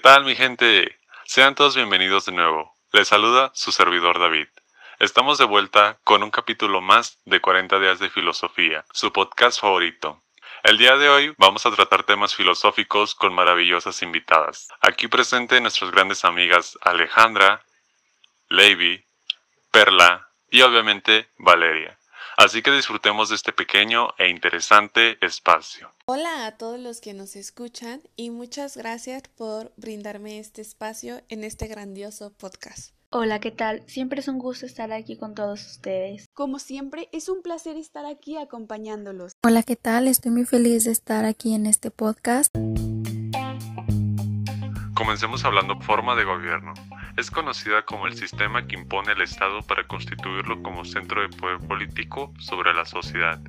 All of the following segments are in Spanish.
tal mi gente? Sean todos bienvenidos de nuevo. Les saluda su servidor David. Estamos de vuelta con un capítulo más de 40 días de filosofía, su podcast favorito. El día de hoy vamos a tratar temas filosóficos con maravillosas invitadas. Aquí presente nuestras grandes amigas Alejandra, Levi, Perla y obviamente Valeria. Así que disfrutemos de este pequeño e interesante espacio. Hola a todos los que nos escuchan y muchas gracias por brindarme este espacio en este grandioso podcast. Hola, ¿qué tal? Siempre es un gusto estar aquí con todos ustedes. Como siempre, es un placer estar aquí acompañándolos. Hola, ¿qué tal? Estoy muy feliz de estar aquí en este podcast. Comencemos hablando forma de gobierno. Es conocida como el sistema que impone el Estado para constituirlo como centro de poder político sobre la sociedad.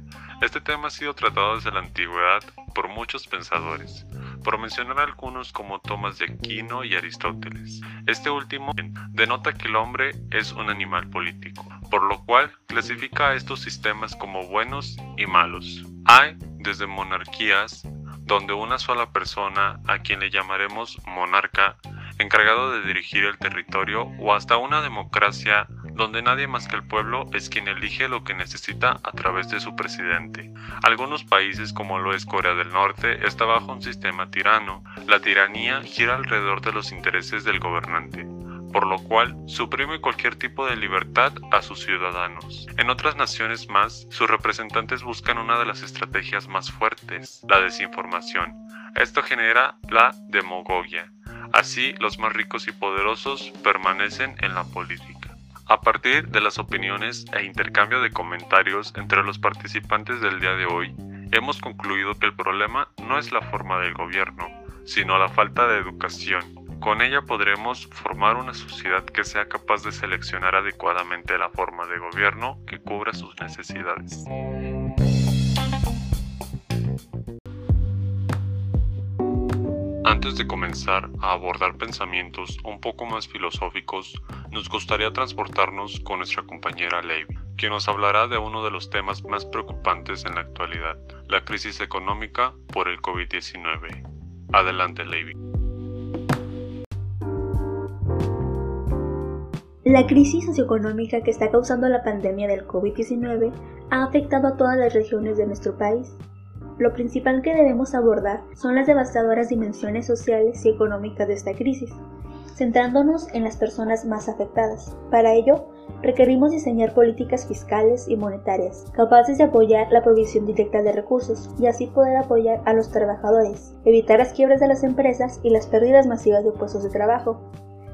Este tema ha sido tratado desde la antigüedad por muchos pensadores, por mencionar algunos como Tomás de Aquino y Aristóteles. Este último denota que el hombre es un animal político, por lo cual clasifica a estos sistemas como buenos y malos. Hay desde monarquías donde una sola persona, a quien le llamaremos monarca, encargado de dirigir el territorio o hasta una democracia donde nadie más que el pueblo es quien elige lo que necesita a través de su presidente. Algunos países como lo es Corea del Norte está bajo un sistema tirano. La tiranía gira alrededor de los intereses del gobernante por lo cual suprime cualquier tipo de libertad a sus ciudadanos. En otras naciones más, sus representantes buscan una de las estrategias más fuertes, la desinformación. Esto genera la demagogia, Así, los más ricos y poderosos permanecen en la política. A partir de las opiniones e intercambio de comentarios entre los participantes del día de hoy, hemos concluido que el problema no es la forma del gobierno, sino la falta de educación. Con ella podremos formar una sociedad que sea capaz de seleccionar adecuadamente la forma de gobierno que cubra sus necesidades. Antes de comenzar a abordar pensamientos un poco más filosóficos, nos gustaría transportarnos con nuestra compañera Levi, quien nos hablará de uno de los temas más preocupantes en la actualidad, la crisis económica por el COVID-19. Adelante, Levi. La crisis socioeconómica que está causando la pandemia del COVID-19 ha afectado a todas las regiones de nuestro país lo principal que debemos abordar son las devastadoras dimensiones sociales y económicas de esta crisis, centrándonos en las personas más afectadas. Para ello, requerimos diseñar políticas fiscales y monetarias capaces de apoyar la provisión directa de recursos y así poder apoyar a los trabajadores, evitar las quiebras de las empresas y las pérdidas masivas de puestos de trabajo.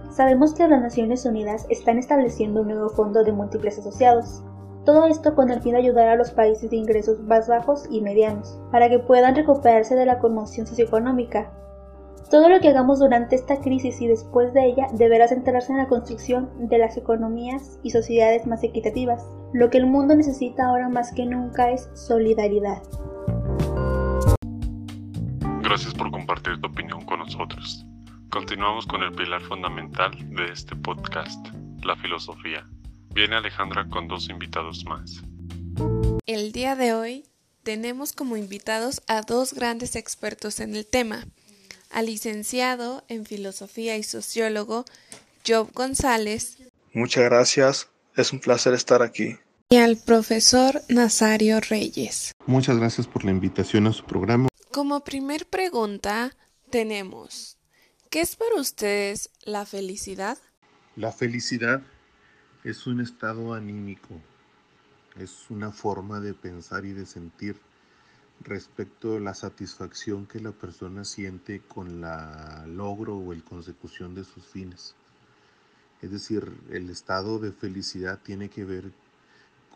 Sabemos que las Naciones Unidas están estableciendo un nuevo fondo de múltiples asociados, todo esto con el fin de ayudar a los países de ingresos más bajos y medianos, para que puedan recuperarse de la conmoción socioeconómica. Todo lo que hagamos durante esta crisis y después de ella deberá centrarse en la construcción de las economías y sociedades más equitativas. Lo que el mundo necesita ahora más que nunca es solidaridad. Gracias por compartir tu opinión con nosotros. Continuamos con el pilar fundamental de este podcast, la filosofía. Viene Alejandra con dos invitados más. El día de hoy tenemos como invitados a dos grandes expertos en el tema, al licenciado en Filosofía y sociólogo Job González. Muchas gracias, es un placer estar aquí. Y al profesor Nazario Reyes. Muchas gracias por la invitación a su programa. Como primer pregunta tenemos, ¿qué es para ustedes la felicidad? La felicidad es un estado anímico, es una forma de pensar y de sentir respecto a la satisfacción que la persona siente con la logro o el consecución de sus fines. Es decir, el estado de felicidad tiene que ver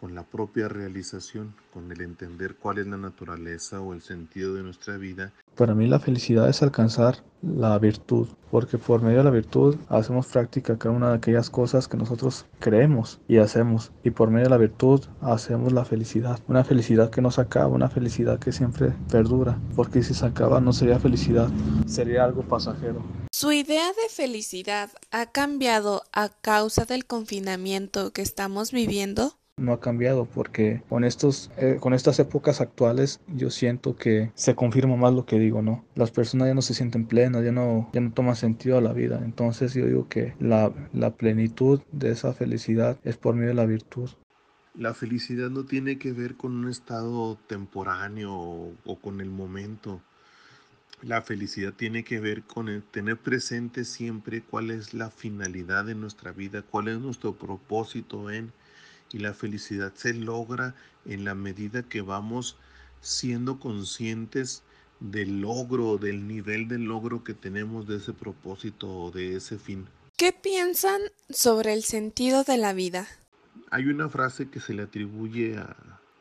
con la propia realización, con el entender cuál es la naturaleza o el sentido de nuestra vida. Para mí la felicidad es alcanzar la virtud, porque por medio de la virtud hacemos práctica cada una de aquellas cosas que nosotros creemos y hacemos, y por medio de la virtud hacemos la felicidad, una felicidad que no se acaba, una felicidad que siempre perdura, porque si se acaba no sería felicidad, sería algo pasajero. ¿Su idea de felicidad ha cambiado a causa del confinamiento que estamos viviendo? No ha cambiado porque con estos eh, con estas épocas actuales yo siento que se confirma más lo que digo no las personas ya no se sienten plenas ya no ya no toman sentido a la vida. Entonces yo digo que la, la plenitud de esa felicidad es por medio de la virtud. La felicidad no tiene que ver con un estado temporáneo o, o con el momento. La felicidad tiene que ver con tener presente siempre cuál es la finalidad de nuestra vida, cuál es nuestro propósito en y la felicidad se logra en la medida que vamos siendo conscientes del logro, del nivel de logro que tenemos de ese propósito o de ese fin. ¿Qué piensan sobre el sentido de la vida? Hay una frase que se le atribuye a,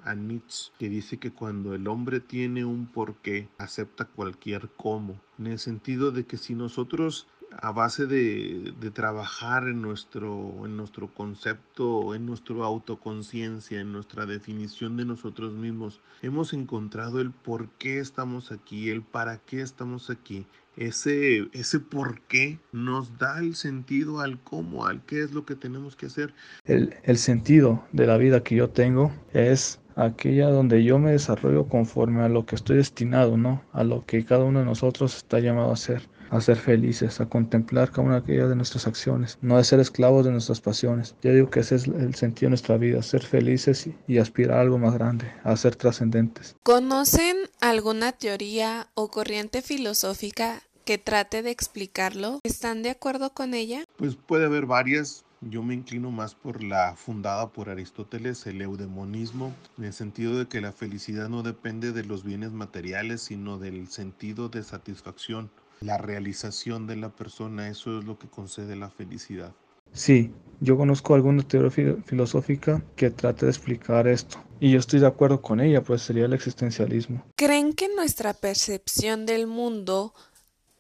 a Nietzsche que dice que cuando el hombre tiene un porqué, acepta cualquier cómo, en el sentido de que si nosotros a base de, de, trabajar en nuestro, en nuestro concepto, en nuestra autoconciencia, en nuestra definición de nosotros mismos, hemos encontrado el por qué estamos aquí, el para qué estamos aquí. Ese, ese por qué nos da el sentido al cómo, al qué es lo que tenemos que hacer. El, el sentido de la vida que yo tengo es aquella donde yo me desarrollo conforme a lo que estoy destinado, ¿no? A lo que cada uno de nosotros está llamado a hacer a ser felices, a contemplar cada una de nuestras acciones, no a ser esclavos de nuestras pasiones. Yo digo que ese es el sentido de nuestra vida, ser felices y, y aspirar a algo más grande, a ser trascendentes. ¿Conocen alguna teoría o corriente filosófica que trate de explicarlo? ¿Están de acuerdo con ella? Pues puede haber varias. Yo me inclino más por la fundada por Aristóteles, el eudemonismo, en el sentido de que la felicidad no depende de los bienes materiales, sino del sentido de satisfacción la realización de la persona, eso es lo que concede la felicidad. Sí, yo conozco alguna teoría filosófica que trate de explicar esto. Y yo estoy de acuerdo con ella, pues sería el existencialismo. ¿Creen que nuestra percepción del mundo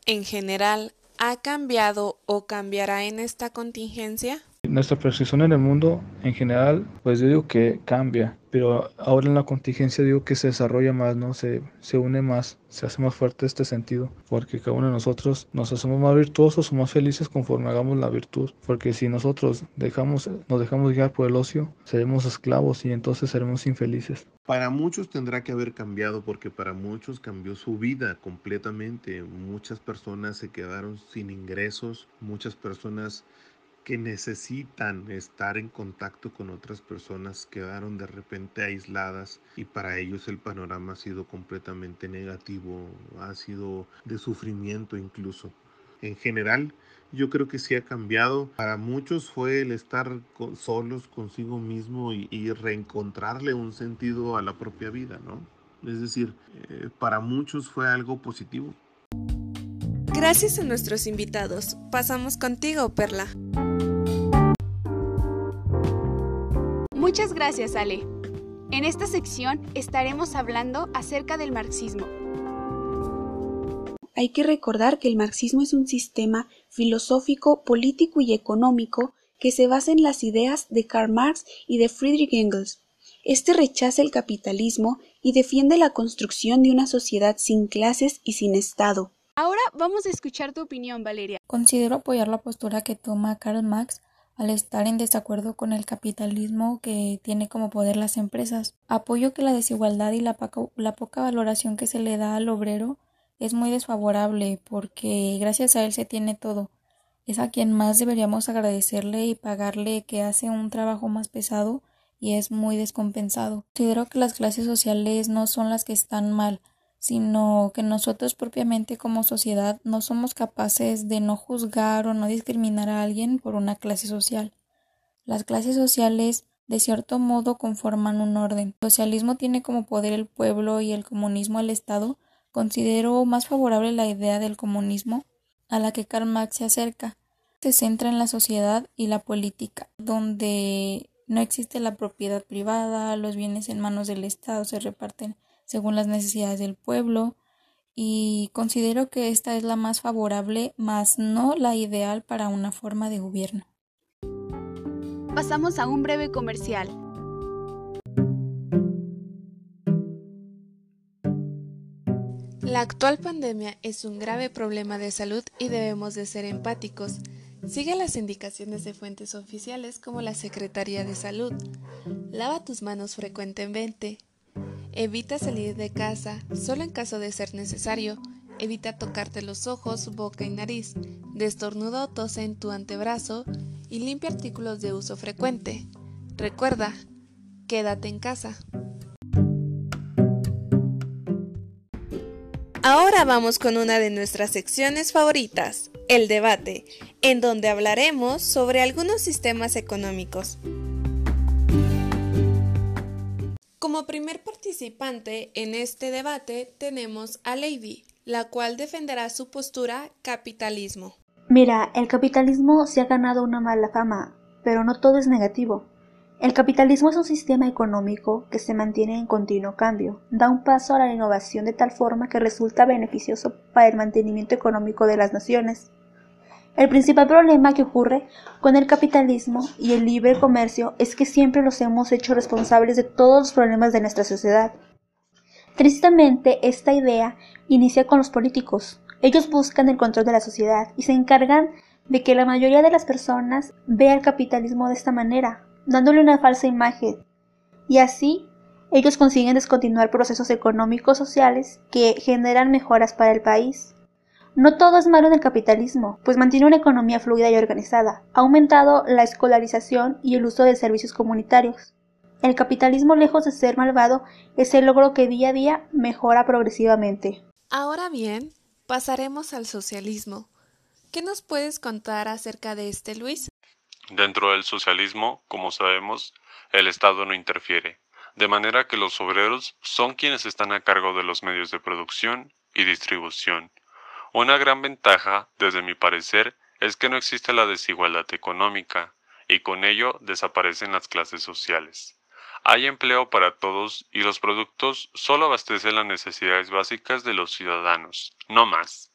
en general ha cambiado o cambiará en esta contingencia? Nuestra percepción en el mundo en general, pues yo digo que cambia, pero ahora en la contingencia digo que se desarrolla más, ¿no? Se, se une más, se hace más fuerte este sentido, porque cada uno de nosotros nos hacemos más virtuosos o más felices conforme hagamos la virtud, porque si nosotros dejamos, nos dejamos guiar por el ocio, seremos esclavos y entonces seremos infelices. Para muchos tendrá que haber cambiado porque para muchos cambió su vida completamente. Muchas personas se quedaron sin ingresos, muchas personas que necesitan estar en contacto con otras personas quedaron de repente aisladas y para ellos el panorama ha sido completamente negativo, ha sido de sufrimiento incluso. En general, yo creo que sí ha cambiado. Para muchos fue el estar solos consigo mismo y, y, reencontrarle un sentido a la propia vida, ¿no? Es decir, eh, para muchos fue algo positivo. Gracias a nuestros invitados. Pasamos contigo, Perla. Muchas gracias, Ale. En esta sección estaremos hablando acerca del marxismo. Hay que recordar que el marxismo es un sistema filosófico, político y económico que se basa en las ideas de Karl Marx y de Friedrich Engels. Este rechaza el capitalismo y defiende la construcción de una sociedad sin clases y sin Estado. Vamos a escuchar tu opinión, Valeria. Considero apoyar la postura que toma Karl Marx al estar en desacuerdo con el capitalismo que tiene como poder las empresas. Apoyo que la desigualdad y la, poca, la poca valoración que se le da al obrero es muy desfavorable porque gracias a él se tiene todo. Es a quien más deberíamos agradecerle y pagarle que hace un trabajo más pesado y es muy descompensado. Considero que las clases sociales no son las que están mal, sino que nosotros propiamente como sociedad no somos capaces de no juzgar o no discriminar a alguien por una clase social. Las clases sociales de cierto modo conforman un orden. El socialismo tiene como poder el pueblo y el comunismo el Estado. Considero más favorable la idea del comunismo a la que Karl Marx se acerca. Se centra en la sociedad y la política, donde no existe la propiedad privada, los bienes en manos del Estado se reparten según las necesidades del pueblo y considero que esta es la más favorable, más no la ideal para una forma de gobierno. Pasamos a un breve comercial. La actual pandemia es un grave problema de salud y debemos de ser empáticos. Sigue las indicaciones de fuentes oficiales como la Secretaría de Salud. Lava tus manos frecuentemente. Evita salir de casa solo en caso de ser necesario. Evita tocarte los ojos, boca y nariz. Destornuda o tose en tu antebrazo y limpia artículos de uso frecuente. Recuerda, quédate en casa. Ahora vamos con una de nuestras secciones favoritas, el debate, en donde hablaremos sobre algunos sistemas económicos. Primer participante en este debate tenemos a Lady, la cual defenderá su postura capitalismo. Mira, el capitalismo se ha ganado una mala fama, pero no todo es negativo. El capitalismo es un sistema económico que se mantiene en continuo cambio, da un paso a la innovación de tal forma que resulta beneficioso para el mantenimiento económico de las naciones. El principal problema que ocurre con el capitalismo y el libre comercio es que siempre los hemos hecho responsables de todos los problemas de nuestra sociedad. Tristemente, esta idea inicia con los políticos. Ellos buscan el control de la sociedad y se encargan de que la mayoría de las personas vea el capitalismo de esta manera, dándole una falsa imagen. Y así, ellos consiguen descontinuar procesos económicos sociales que generan mejoras para el país. No todo es malo en el capitalismo, pues mantiene una economía fluida y organizada, ha aumentado la escolarización y el uso de servicios comunitarios. El capitalismo, lejos de ser malvado, es el logro que día a día mejora progresivamente. Ahora bien, pasaremos al socialismo. ¿Qué nos puedes contar acerca de este, Luis? Dentro del socialismo, como sabemos, el Estado no interfiere, de manera que los obreros son quienes están a cargo de los medios de producción y distribución, una gran ventaja, desde mi parecer, es que no existe la desigualdad económica, y con ello desaparecen las clases sociales. Hay empleo para todos y los productos solo abastecen las necesidades básicas de los ciudadanos, no más.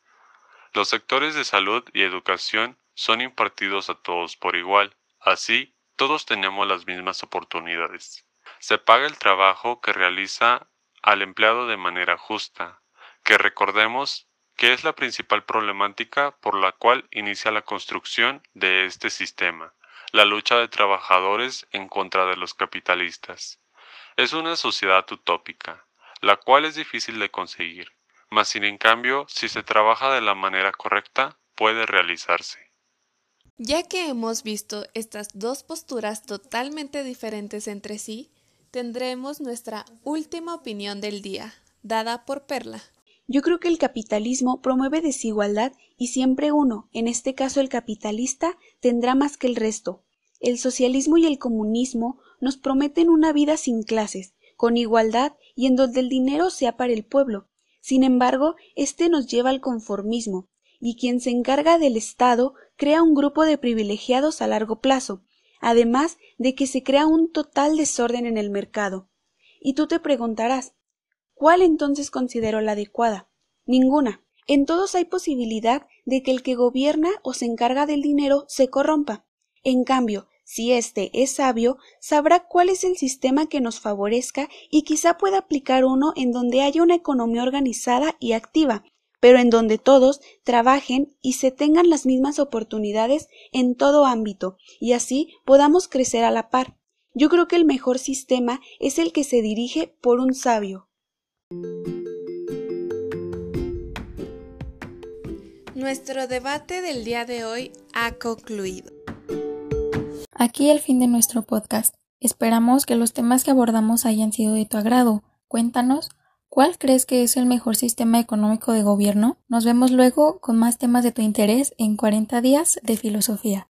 Los sectores de salud y educación son impartidos a todos por igual, así todos tenemos las mismas oportunidades. Se paga el trabajo que realiza al empleado de manera justa, que recordemos que es la principal problemática por la cual inicia la construcción de este sistema, la lucha de trabajadores en contra de los capitalistas. Es una sociedad utópica, la cual es difícil de conseguir, mas sin en cambio, si se trabaja de la manera correcta, puede realizarse. Ya que hemos visto estas dos posturas totalmente diferentes entre sí, tendremos nuestra última opinión del día, dada por Perla. Yo creo que el capitalismo promueve desigualdad y siempre uno, en este caso el capitalista, tendrá más que el resto. El socialismo y el comunismo nos prometen una vida sin clases, con igualdad y en donde el dinero sea para el pueblo. Sin embargo, este nos lleva al conformismo, y quien se encarga del Estado crea un grupo de privilegiados a largo plazo, además de que se crea un total desorden en el mercado. Y tú te preguntarás, ¿Cuál entonces considero la adecuada? Ninguna. En todos hay posibilidad de que el que gobierna o se encarga del dinero se corrompa. En cambio, si éste es sabio, sabrá cuál es el sistema que nos favorezca y quizá pueda aplicar uno en donde haya una economía organizada y activa, pero en donde todos trabajen y se tengan las mismas oportunidades en todo ámbito, y así podamos crecer a la par. Yo creo que el mejor sistema es el que se dirige por un sabio. Nuestro debate del día de hoy ha concluido. Aquí el fin de nuestro podcast. Esperamos que los temas que abordamos hayan sido de tu agrado. Cuéntanos, ¿cuál crees que es el mejor sistema económico de gobierno? Nos vemos luego con más temas de tu interés en 40 días de filosofía.